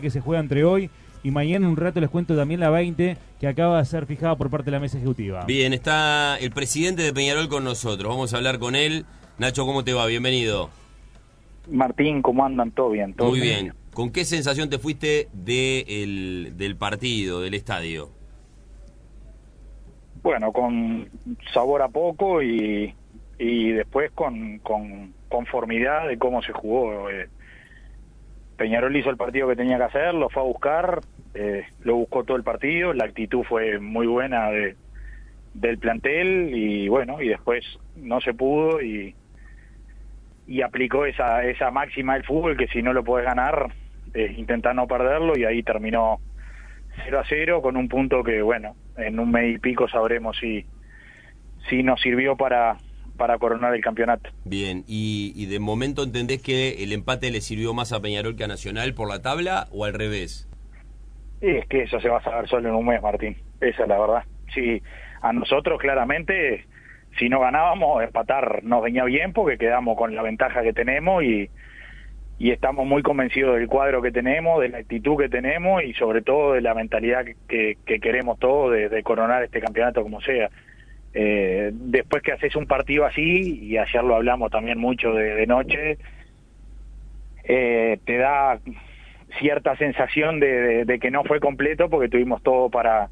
que se juega entre hoy y mañana un rato les cuento también la 20 que acaba de ser fijada por parte de la mesa ejecutiva. Bien, está el presidente de Peñarol con nosotros. Vamos a hablar con él. Nacho, ¿cómo te va? Bienvenido. Martín, ¿cómo andan? ¿Todo bien? ¿Todo Muy bien. ¿Con qué sensación te fuiste de del partido, del estadio? Bueno, con sabor a poco y, y después con, con conformidad de cómo se jugó. Eh, Peñarol hizo el partido que tenía que hacer, lo fue a buscar, eh, lo buscó todo el partido, la actitud fue muy buena de, del plantel y bueno, y después no se pudo y, y aplicó esa, esa máxima del fútbol que si no lo puedes ganar, eh, intenta no perderlo y ahí terminó 0 a 0 con un punto que bueno, en un mes y pico sabremos si, si nos sirvió para, para coronar el campeonato. Bien, ¿Y, de momento entendés que el empate le sirvió más a Peñarol que a Nacional por la tabla o al revés? Es que eso se va a saber solo en un mes, Martín. Esa es la verdad. Sí, a nosotros claramente, si no ganábamos, empatar nos venía bien porque quedamos con la ventaja que tenemos y, y estamos muy convencidos del cuadro que tenemos, de la actitud que tenemos y sobre todo de la mentalidad que, queremos todos de coronar este campeonato como sea. Eh, después que haces un partido así, y ayer lo hablamos también mucho de, noche, eh, te da cierta sensación de, que no fue completo porque tuvimos todo para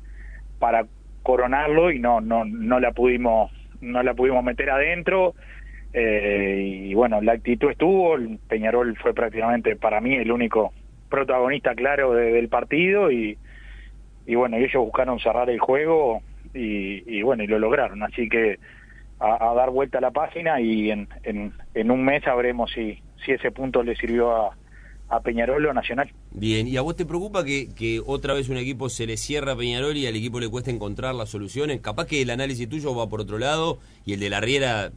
para coronarlo y no no no la pudimos no la pudimos meter adentro. Eh, y bueno la actitud estuvo Peñarol fue prácticamente para mí el único protagonista claro del partido y y bueno ellos buscaron cerrar el juego y, bueno, y lo lograron. Así que a, dar vuelta a la página y en, en, un mes sabremos si, si ese punto le sirvió a, a Peñarol o Nacional. Bien, ¿y a vos te preocupa que, que otra vez un equipo se le cierra a Peñarol y al equipo le cuesta encontrar las soluciones? Capaz que el análisis tuyo va por otro lado y el de la Riera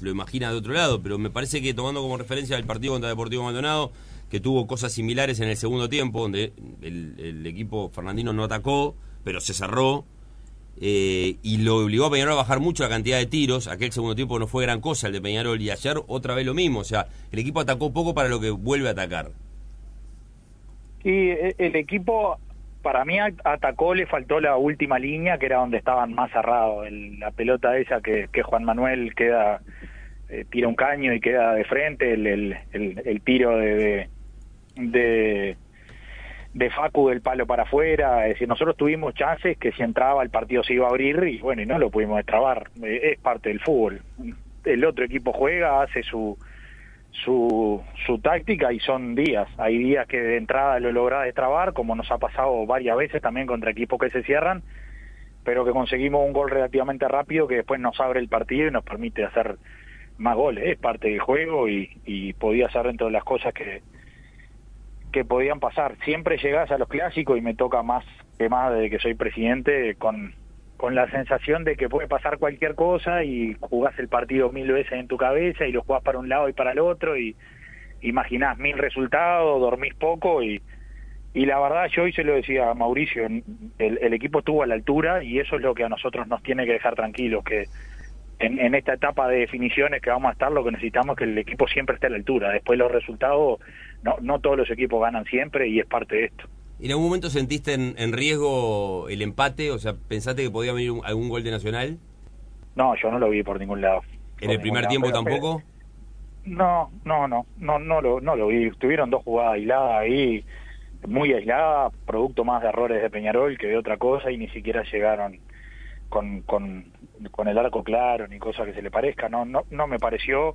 lo imagina de otro lado, pero me parece que tomando como referencia el partido contra Deportivo Maldonado, que tuvo cosas similares en el segundo tiempo, donde el, el equipo fernandino no atacó, pero se cerró, eh, y lo obligó a Peñarol a bajar mucho la cantidad de tiros. Aquel segundo tiempo no fue gran cosa el de Peñarol y ayer otra vez lo mismo. O sea, el equipo atacó poco para lo que vuelve a atacar. Sí, e, el equipo para mí atacó, le faltó la última línea que era donde estaban más cerrados. la pelota esa que, Juan Manuel queda, eh, tira un caño y queda de frente, el, el, tiro de, de de Facu del palo para afuera, es decir, nosotros tuvimos chances que si entraba el partido se iba a abrir y bueno, y no lo pudimos destrabar, eh, es parte del fútbol. El otro equipo juega, hace su, su, su táctica y son días, hay días que de entrada lo logra destrabar, como nos ha pasado varias veces también contra equipos que se cierran, pero que conseguimos un gol relativamente rápido que después nos abre el partido y nos permite hacer más goles, es parte del juego y, y podía ser dentro de las cosas que, que podían pasar. Siempre llegás a los clásicos y me toca más que más desde que soy presidente con, con la sensación de que puede pasar cualquier cosa y jugás el partido mil veces en tu cabeza y lo jugás para un lado y para el otro y imaginás mil resultados, dormís poco y, y la verdad yo hoy se lo decía a Mauricio, el, el equipo estuvo a la altura y eso es lo que a nosotros nos tiene que dejar tranquilos, que en, en, esta etapa de definiciones que vamos a estar, lo que necesitamos es que el equipo siempre esté a la altura. Después los resultados, no, no todos los equipos ganan siempre y es parte de esto. ¿En algún momento sentiste en, riesgo el empate? O sea, ¿pensaste que podía venir algún gol de Nacional? No, yo no lo vi por ningún lado. ¿En el primer tiempo tampoco? no, no, no, no, no lo, no lo vi. Tuvieron dos jugadas aisladas ahí, muy aisladas, producto más de errores de Peñarol que de otra cosa y ni siquiera llegaron con, con, con el arco claro ni cosa que se le parezca, no, no, no me pareció,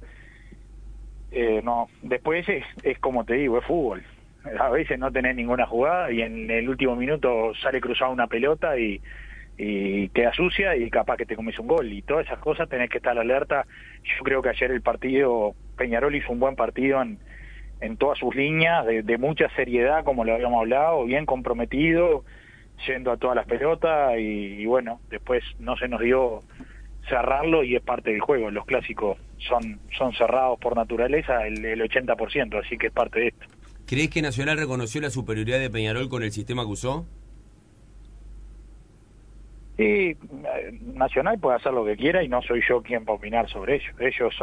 eh, no, después es, es como te digo, es fútbol, a veces no tenés ninguna jugada y en el último minuto sale cruzada una pelota y, y queda sucia y capaz que te comes un gol y todas esas cosas tenés que estar alerta. Yo creo que ayer el partido, Peñarol hizo un buen partido en, en todas sus líneas, de, de mucha seriedad como lo habíamos hablado, bien comprometido, yendo a todas las pelotas y, bueno, después no se nos dio cerrarlo y es parte del juego. Los clásicos son, son cerrados por naturaleza el, el 80%, así que es parte de esto. ¿Crees que Nacional reconoció la superioridad de Peñarol con el sistema que usó? Sí, eh, Nacional puede hacer lo que quiera y no soy yo quien para opinar sobre ello. Ellos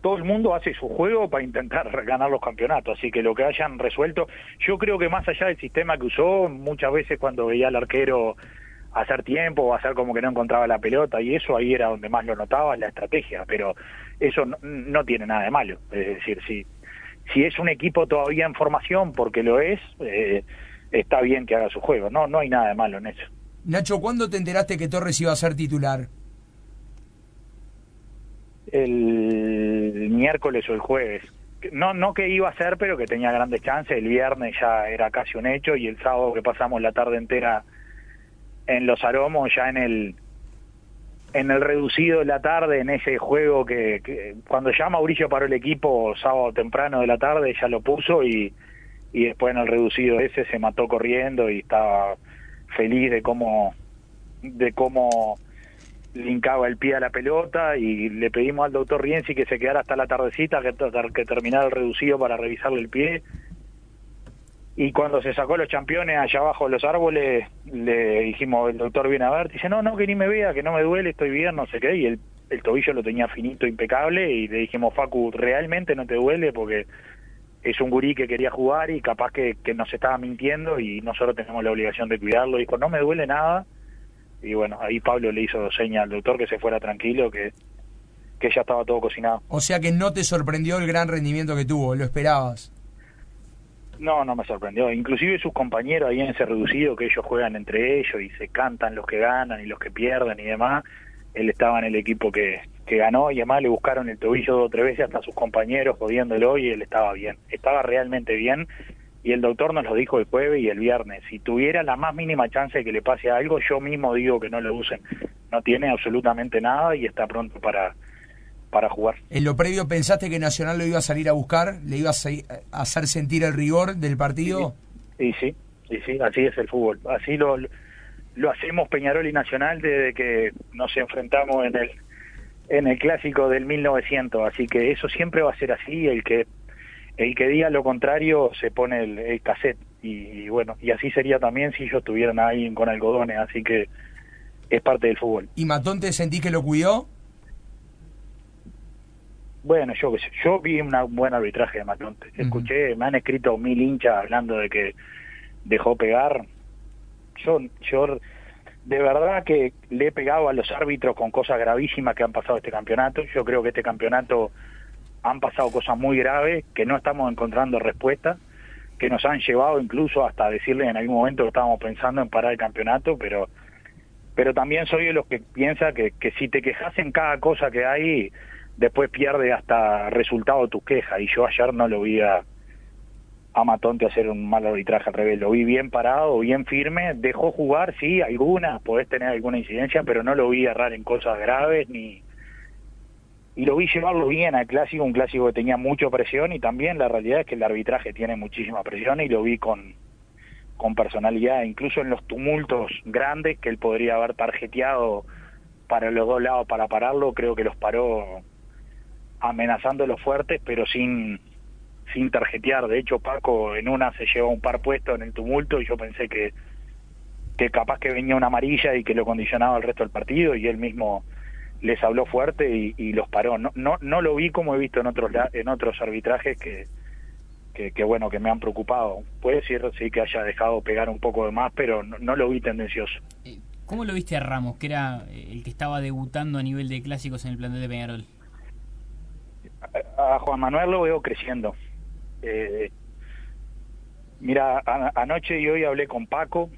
todo el mundo hace su juego para intentar ganar los campeonatos, así que lo que hayan resuelto, yo creo que más allá del sistema que usó, muchas veces cuando veía al arquero hacer tiempo o hacer como que no encontraba la pelota y eso ahí era donde más lo notaba la estrategia, pero eso no, tiene nada de malo, es decir, si, si es un equipo todavía en formación, porque lo es, eh, está bien que haga su juego, no, no hay nada de malo en eso. Nacho, ¿cuándo te enteraste que Torres iba a ser titular? El miércoles o el jueves. No, no que iba a ser, pero que tenía grandes chances. El viernes ya era casi un hecho y el sábado que pasamos la tarde entera en los aromos, ya en el en el reducido de la tarde, en ese juego que, cuando ya Mauricio paró el equipo sábado temprano de la tarde, ya lo puso y, y después en el reducido ese se mató corriendo y estaba feliz de cómo de cómo linkaba el pie a la pelota y le pedimos al doctor Rienzi que se quedara hasta la tardecita que, que terminara el reducido para revisarle el pie y cuando se sacó los championes allá abajo de los árboles le dijimos el doctor viene a ver dice no no que ni me vea que no me duele estoy bien no sé qué y el, tobillo lo tenía finito impecable y le dijimos Facu realmente no te duele porque es un gurí que quería jugar y capaz que, nos estaba mintiendo y nosotros tenemos la obligación de cuidarlo. Dijo, no me duele nada. Y bueno, ahí Pablo le hizo señal al doctor que se fuera tranquilo, que, que ya estaba todo cocinado. O sea que no te sorprendió el gran rendimiento que tuvo, ¿lo esperabas? No, no me sorprendió. Inclusive sus compañeros ahí en ese reducido que ellos juegan entre ellos y se cantan los que ganan y los que pierden y demás. Él estaba en el equipo que, que ganó y además le buscaron el tobillo dos o tres veces hasta sus compañeros jodiéndolo y él estaba bien, estaba realmente bien y el doctor nos lo dijo el jueves y el viernes, si tuviera la más mínima chance de que le pase algo, yo mismo digo que no lo usen, no tiene absolutamente nada y está pronto para para jugar. ¿En lo previo pensaste que Nacional lo iba a salir a buscar? ¿Le iba a hacer sentir el rigor del partido? Y sí, y sí, así es el fútbol. Así lo, lo hacemos Peñarol y Nacional desde que nos enfrentamos en el en el clásico del 1900, así que eso siempre va a ser así, el que el que diga lo contrario se pone el, cassette y, bueno, y así sería también si ellos estuvieran ahí con algodones, así que es parte del fútbol. ¿Y Matón te sentí que lo cuidó? Bueno, yo yo vi un buen arbitraje de Matonte. Escuché, me han escrito mil hinchas hablando de que dejó pegar. Yo, yo de verdad que le he pegado a los árbitros con cosas gravísimas que han pasado este campeonato. Yo creo que este campeonato han pasado cosas muy graves, que no estamos encontrando respuesta, que nos han llevado incluso hasta decirle en algún momento que estábamos pensando en parar el campeonato, pero pero también soy de los que piensa que, que si te quejas en cada cosa que hay, después pierde hasta resultado tu queja. Y yo ayer no lo vi a, a Matonte hacer un mal arbitraje al revés. Lo vi bien parado, bien firme, dejó jugar, sí, algunas, podés tener alguna incidencia, pero no lo vi errar en cosas graves ni y lo vi llevarlo bien al clásico, un clásico que tenía mucha presión y también la realidad es que el arbitraje tiene muchísima presión y lo vi con, con personalidad, incluso en los tumultos grandes que él podría haber tarjeteado para los dos lados para pararlo, creo que los paró amenazando los fuertes, pero sin sin tarjetear. De hecho, Paco en una se llevó un par puesto en el tumulto y yo pensé que, que capaz que venía una amarilla y que lo condicionaba el resto del partido y él mismo les habló fuerte y, los paró. No, no, no lo vi como he visto en otros en otros arbitrajes que, que, bueno que me han preocupado. Puede ser sí que haya dejado pegar un poco de más, pero no, lo vi tendencioso. Eh, ¿Cómo lo viste a Ramos, que era el que estaba debutando a nivel de clásicos en el plantel de Peñarol? A Juan Manuel lo veo creciendo. Eh, mira, anoche y hoy hablé con Paco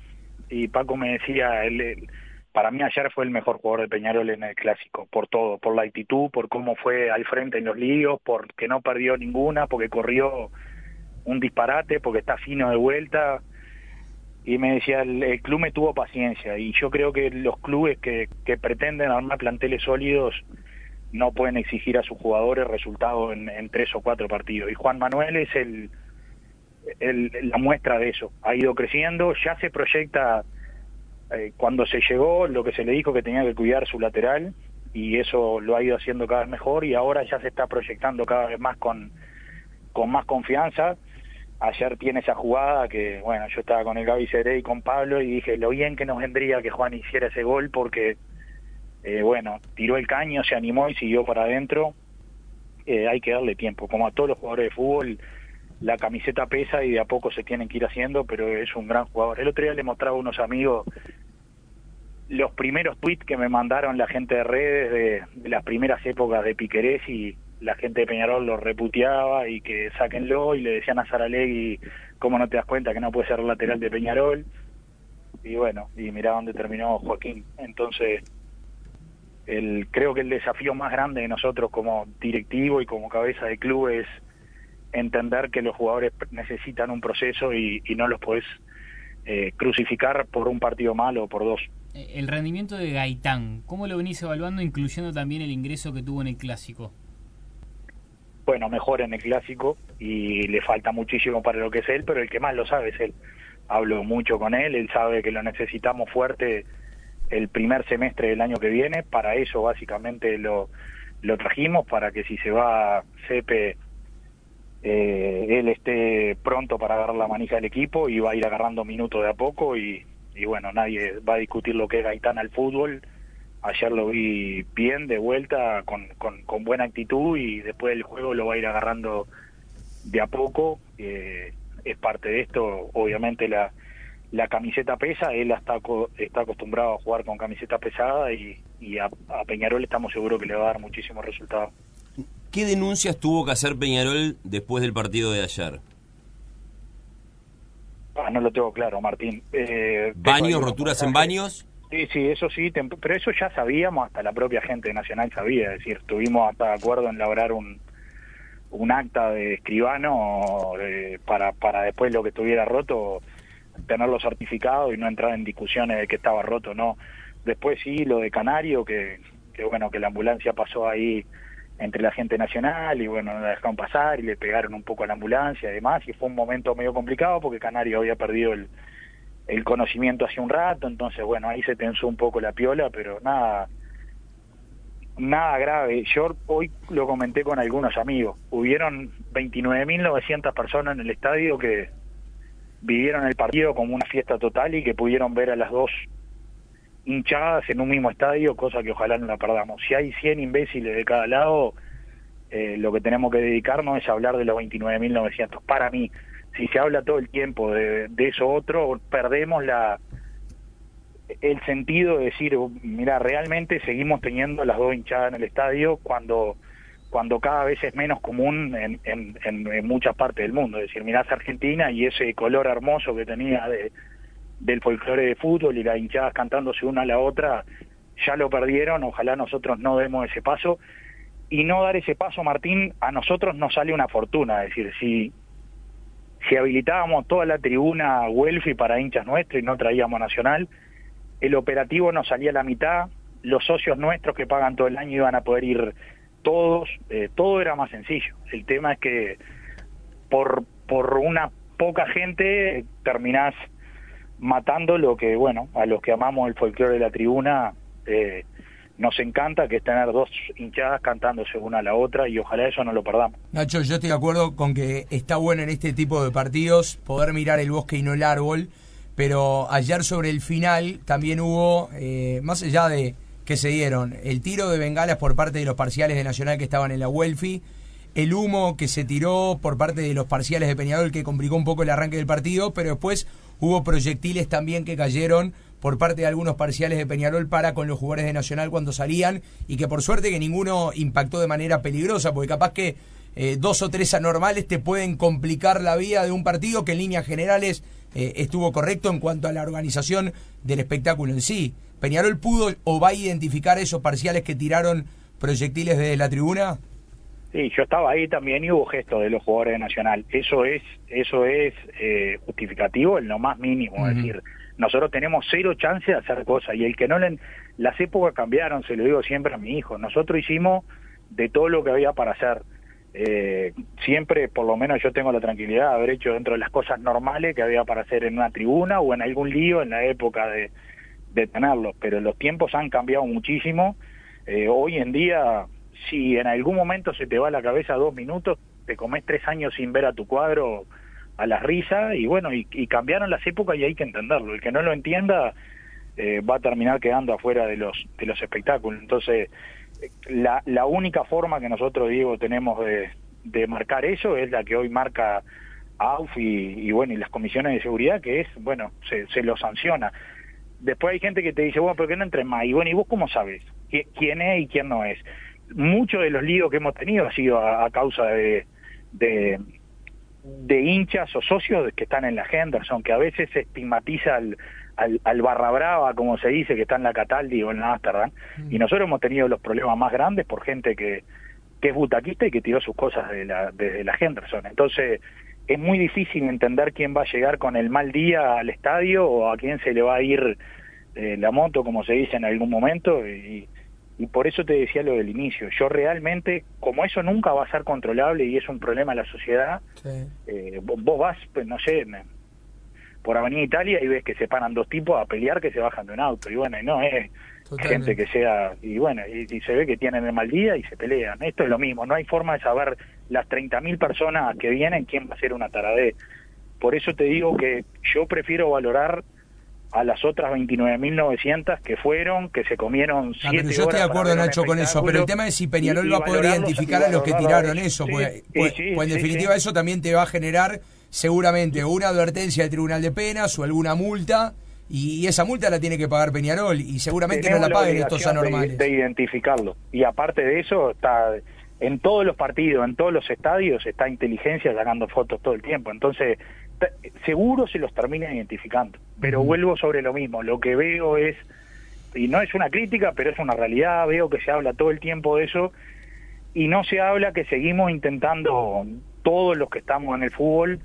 y Paco me decía, él, para mí ayer fue el mejor jugador de Peñarol en el clásico, por todo, por la actitud, por cómo fue al frente en los líos, porque no perdió ninguna, porque corrió un disparate, porque está fino de vuelta. Y me decía, el, club me tuvo paciencia y yo creo que los clubes que, que pretenden armar planteles sólidos no pueden exigir a sus jugadores resultados en, tres o cuatro partidos. Y Juan Manuel es el, la muestra de eso. Ha ido creciendo, ya se proyecta eh, cuando se llegó lo que se le dijo que tenía que cuidar su lateral y eso lo ha ido haciendo cada vez mejor y ahora ya se está proyectando cada vez más con, con más confianza. Ayer tiene esa jugada que, bueno, yo estaba con el Gaby Cere y con Pablo y dije lo bien que nos vendría que Juan hiciera ese gol porque eh, bueno, tiró el caño, se animó y siguió para adentro. eh, hay que darle tiempo. Como a todos los jugadores de fútbol, la camiseta pesa y de a poco se tienen que ir haciendo, pero es un gran jugador. El otro día le mostraba a unos amigos los primeros tweets que me mandaron la gente de redes de, las primeras épocas de Piquerés y la gente de Peñarol lo reputeaba y que sáquenlo y le decían a Saralegui, ¿cómo no te das cuenta que no puede ser lateral de Peñarol? Y bueno, y mirá dónde terminó Joaquín. Entonces, el, creo que el desafío más grande de nosotros como directivo y como cabeza de club es entender que los jugadores necesitan un proceso y, y no los puedes eh, crucificar por un partido malo o por dos. Eh, el rendimiento de Gaitán, ¿cómo lo venís evaluando, incluyendo también el ingreso que tuvo en el clásico? Bueno, mejor en el clásico y le falta muchísimo para lo que es él, pero el que más lo sabe es él. Hablo mucho con él, él sabe que lo necesitamos fuerte el primer semestre del año que viene, para eso básicamente lo, lo trajimos, para que si se va Cepe eh, él esté pronto para agarrar la manija del equipo y va a ir agarrando minutos de a poco y, y bueno, nadie va a discutir lo que es Gaitán al fútbol. Ayer lo vi bien de vuelta, con, con, con buena actitud y después del juego lo va a ir agarrando de a poco. Eh, es parte de esto, obviamente la, la camiseta pesa, él está, está acostumbrado a jugar con camiseta pesada y, y a, a Peñarol estamos seguros que le va a dar muchísimos resultados. ¿Qué denuncias tuvo que hacer Peñarol después del partido de ayer? Ah, no lo tengo claro, Martín. Eh, ¿Baños, roturas en baños? Sí, sí, eso sí, pero eso ya sabíamos, hasta la propia gente Nacional sabía, es decir, estuvimos hasta de acuerdo en elaborar un, un acta de escribano eh, para, para después lo que estuviera roto, tenerlo certificado y no entrar en discusiones de que estaba roto, no. Después sí, lo de Canario, que, que bueno, que la ambulancia pasó ahí entre la gente nacional y bueno, no la dejaron pasar y le pegaron un poco a la ambulancia y demás y fue un momento medio complicado porque Canario había perdido el, el conocimiento hace un rato, entonces bueno, ahí se tensó un poco la piola, pero nada nada grave. Yo hoy lo comenté con algunos amigos. Hubieron 29.900 personas en el estadio que vivieron el partido como una fiesta total y que pudieron ver a las dos hinchadas en un mismo estadio, cosa que ojalá no la perdamos. Si hay 100 imbéciles de cada lado, eh, lo que tenemos que dedicarnos es hablar de los 29.900. Para mí, si se habla todo el tiempo de, eso otro, perdemos la el sentido de decir, mira, realmente seguimos teniendo las dos hinchadas en el estadio cuando cuando cada vez es menos común en, en, en, muchas partes del mundo. Es decir, mirás Argentina y ese color hermoso que tenía de del folclore de fútbol y las hinchadas cantándose una a la otra, ya lo perdieron, ojalá nosotros no demos ese paso. Y no dar ese paso, Martín, a nosotros nos sale una fortuna, es decir, si, si habilitábamos toda la tribuna Welfi para hinchas nuestros y no traíamos Nacional, el operativo nos salía a la mitad, los socios nuestros que pagan todo el año iban a poder ir todos, eh, todo era más sencillo. El tema es que por, por una poca gente terminás matando lo que, bueno, a los que amamos el folclore de la tribuna, eh, nos encanta, que es tener dos hinchadas cantándose una a la otra y ojalá eso no lo perdamos. Nacho, yo estoy de acuerdo con que está bueno en este tipo de partidos poder mirar el bosque y no el árbol, pero ayer sobre el final también hubo, eh, más allá de que se dieron, el tiro de bengalas por parte de los parciales de Nacional que estaban en la Welfi, el humo que se tiró por parte de los parciales de Peñarol que complicó un poco el arranque del partido, pero después hubo proyectiles también que cayeron por parte de algunos parciales de Peñarol para con los jugadores de Nacional cuando salían y que por suerte que ninguno impactó de manera peligrosa, porque capaz que eh, dos o tres anormales te pueden complicar la vida de un partido que en líneas generales eh, estuvo correcto en cuanto a la organización del espectáculo en sí. ¿Peñarol pudo o va a identificar esos parciales que tiraron proyectiles desde la tribuna? Sí, yo estaba ahí también y hubo gestos de los jugadores de Nacional. Eso es, eso es eh, justificativo en lo más mínimo. Uh -huh. Es decir, nosotros tenemos cero chance de hacer cosas y el que no le, las épocas cambiaron, se lo digo siempre a mi hijo. Nosotros hicimos de todo lo que había para hacer. Eh, siempre, por lo menos yo tengo la tranquilidad de haber hecho dentro de las cosas normales que había para hacer en una tribuna o en algún lío en la época de, de tenerlos. Pero los tiempos han cambiado muchísimo. Eh, hoy en día si en algún momento se te va la cabeza dos minutos, te comes tres años sin ver a tu cuadro a la risa y bueno, y, cambiaron las épocas y hay que entenderlo. El que no lo entienda eh, va a terminar quedando afuera de los, de los espectáculos. Entonces, la, la única forma que nosotros, Diego, tenemos de, de marcar eso es la que hoy marca AUF y, y, bueno, y las comisiones de seguridad, que es, bueno, se, se lo sanciona. Después hay gente que te dice, bueno, pero que no entre más. Y bueno, ¿y vos cómo sabes quién es y quién no es? Muchos de los líos que hemos tenido ha sido a, a causa de, de, de, hinchas o socios que están en la Henderson, que a veces se estigmatiza al, al, al, barra brava, como se dice, que está en la Cataldi o en la Amsterdam. Mm. Y nosotros hemos tenido los problemas más grandes por gente que, que es butaquista y que tiró sus cosas de la, de la Henderson. Entonces, es muy difícil entender quién va a llegar con el mal día al estadio o a quién se le va a ir eh, la moto, como se dice en algún momento, y, y por eso te decía lo del inicio. Yo realmente, como eso nunca va a ser controlable y es un problema de la sociedad, sí. eh, vos, vos, vas, pues, no sé, por Avenida Italia y ves que se paran dos tipos a pelear que se bajan de un auto, y bueno, no es gente que sea, y bueno, y, y, se ve que tienen el mal día y se pelean. Esto es lo mismo, no hay forma de saber las 30.000 personas que vienen quién va a ser una taradé. Por eso te digo que yo prefiero valorar a las otras 29.900 que fueron, que se comieron ah, pero yo estoy de acuerdo, Nacho, con eso, pero el tema es si Peñarol y, va a poder identificar a los que tiraron eso, sí, pues, pues, sí, pues en definitiva eso también te va a generar seguramente una advertencia del Tribunal de Penas o alguna multa, y esa multa la tiene que pagar Peñarol, y seguramente no la paguen estos anormales. De, de identificarlo, y aparte de eso está en todos los partidos, en todos los estadios, está inteligencia sacando fotos todo el tiempo. Entonces, seguro se los termina identificando. Pero mm. vuelvo sobre lo mismo. Lo que veo es, y no es una crítica, pero es una realidad, veo que se habla todo el tiempo de eso, y no se habla que seguimos intentando, todos los que estamos en el fútbol,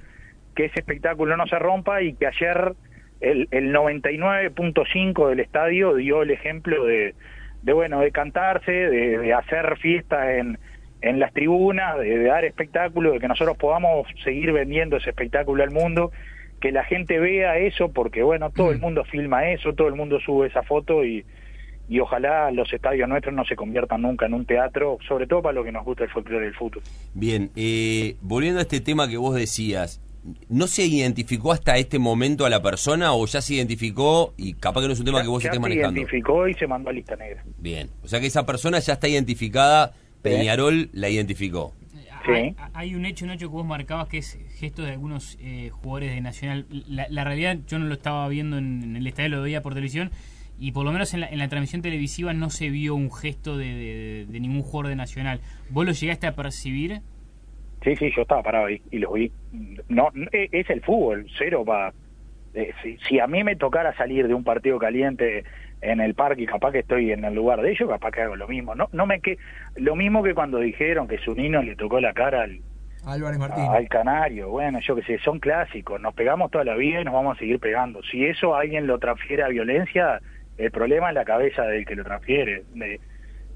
que ese espectáculo no se rompa y que ayer el, el 99.5 del estadio dio el ejemplo de, de bueno, de cantarse, de, de hacer fiesta en en las tribunas, de, de, dar espectáculo, de que nosotros podamos seguir vendiendo ese espectáculo al mundo, que la gente vea eso, porque bueno, todo el mundo filma eso, todo el mundo sube esa foto y, y ojalá los estadios nuestros no se conviertan nunca en un teatro, sobre todo para lo que nos gusta el folclore del fútbol. Bien, eh, volviendo a este tema que vos decías, ¿no se identificó hasta este momento a la persona o ya se identificó y capaz que no es un tema ya, que vos ya estés se manejando? identificó y se mandó a lista negra. Bien, o sea que esa persona ya está identificada Peñarol la identificó. Sí. Hay, hay, un hecho, Nacho, que vos marcabas que es gesto de algunos eh, jugadores de Nacional. La, la, realidad, yo no lo estaba viendo en, en, el estadio, lo veía por televisión, y por lo menos en la, en la transmisión televisiva no se vio un gesto de, de, de, ningún jugador de Nacional. ¿Vos lo llegaste a percibir? Sí, sí, yo estaba parado ahí y lo vi. No, es el fútbol, cero para... Eh, si, si a mí me tocara salir de un partido caliente en el parque y capaz que estoy en el lugar de ellos, capaz que hago lo mismo. No, no me que lo mismo que cuando dijeron que Zunino le tocó la cara al Álvarez Martín. al Canario, bueno, yo que sé, son clásicos, nos pegamos toda la vida y nos vamos a seguir pegando. Si eso alguien lo transfiere a violencia, el problema es la cabeza del que lo transfiere. De,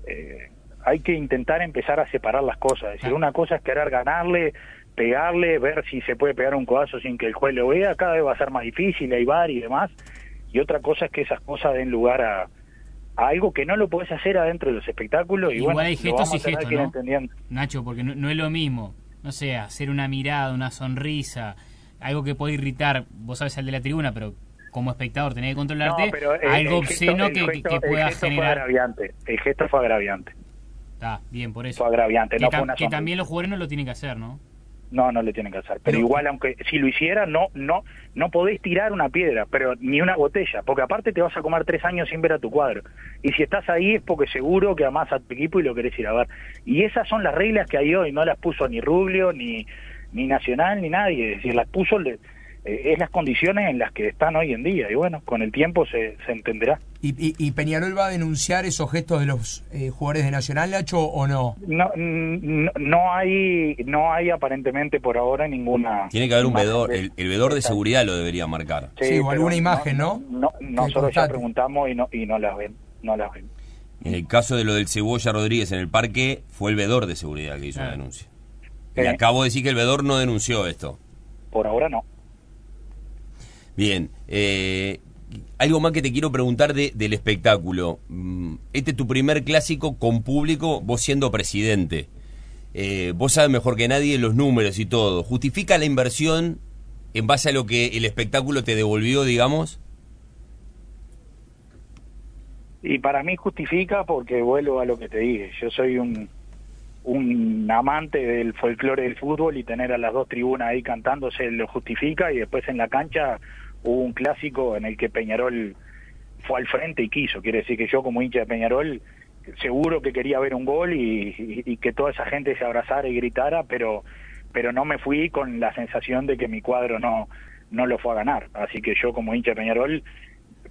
eh, hay que intentar empezar a separar las cosas. Es decir, una cosa es querer ganarle, pegarle, ver si se puede pegar un codazo sin que el juez lo vea, cada vez va a ser más difícil, hay bar y demás y otra cosa es que esas cosas den lugar a, a algo que no lo podés hacer adentro de los espectáculos y Igual bueno, hay gestos y gestos, ¿no? Nacho, porque no, no, es lo mismo, no sé, hacer una mirada, una sonrisa, algo que puede irritar, vos sabes al de la tribuna, pero como espectador tenés que controlarte, no, pero algo el obsceno gesto, que, pueda el gesto generar. Fue agraviante. El gesto fue agraviante. Está, bien, por eso. Fue agraviante, que, no tam fue una que también los jugadores no lo tienen que hacer, ¿no? No, no le tienen que hacer. Pero, pero, igual, aunque si lo hiciera, no, no, no podés tirar una piedra, pero ni una botella, porque aparte te vas a comer tres años sin ver a tu cuadro. Y si estás ahí es porque seguro que amás a tu equipo y lo querés ir a ver. Y esas son las reglas que hay hoy, no las puso ni Rublio, ni, ni Nacional, ni nadie. Es decir, las puso, eh, es las condiciones en las que están hoy en día. Y bueno, con el tiempo se, se entenderá. ¿Y, y, y Peñarol va a denunciar esos gestos de los eh, jugadores de Nacional, Nacho, o no? No, no? no hay no hay aparentemente por ahora ninguna... Tiene que haber un vedor, el, el, vedor de seguridad lo debería marcar. Sí, sí o alguna imagen, ¿no? no, no nosotros ya preguntamos y no, y no las ven, no las ven. En el caso de lo del Cebolla Rodríguez en el parque, fue el vedor de seguridad que hizo la denuncia. Y eh. acabo de decir que el vedor no denunció esto. Por ahora no. Bien, eh, algo más que te quiero preguntar de, del espectáculo. Este es tu primer clásico con público, vos siendo presidente. Eh, vos sabes mejor que nadie los números y todo. ¿Justifica la inversión en base a lo que el espectáculo te devolvió, digamos? Y para mí justifica porque vuelvo a lo que te dije. Yo soy un, un amante del folclore del fútbol y tener a las dos tribunas ahí cantándose lo justifica y después en la cancha hubo un clásico en el que Peñarol fue al frente y quiso. Quiere decir que yo como hincha de Peñarol seguro que quería ver un gol y, que toda esa gente se abrazara y gritara, pero pero no me fui con la sensación de que mi cuadro no no lo fue a ganar. Así que yo como hincha de Peñarol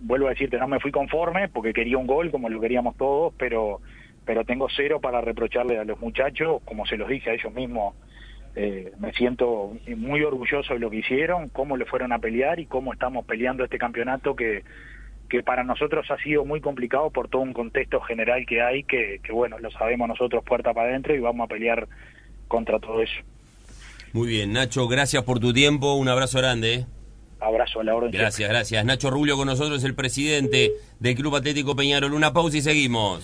vuelvo a decirte, no me fui conforme porque quería un gol como lo queríamos todos, pero pero tengo cero para reprocharle a los muchachos, como se los dije a ellos mismos, eh, me siento muy orgulloso de lo que hicieron, cómo le fueron a pelear y cómo estamos peleando este campeonato que, que para nosotros ha sido muy complicado por todo un contexto general que hay, que, que bueno, lo sabemos nosotros puerta para adentro y vamos a pelear contra todo eso. Muy bien, Nacho, gracias por tu tiempo, un abrazo grande. ¿eh? Abrazo a la orden. Gracias, gracias. Nacho Rubio con nosotros, el presidente del Club Atlético Peñarol. Una pausa y seguimos.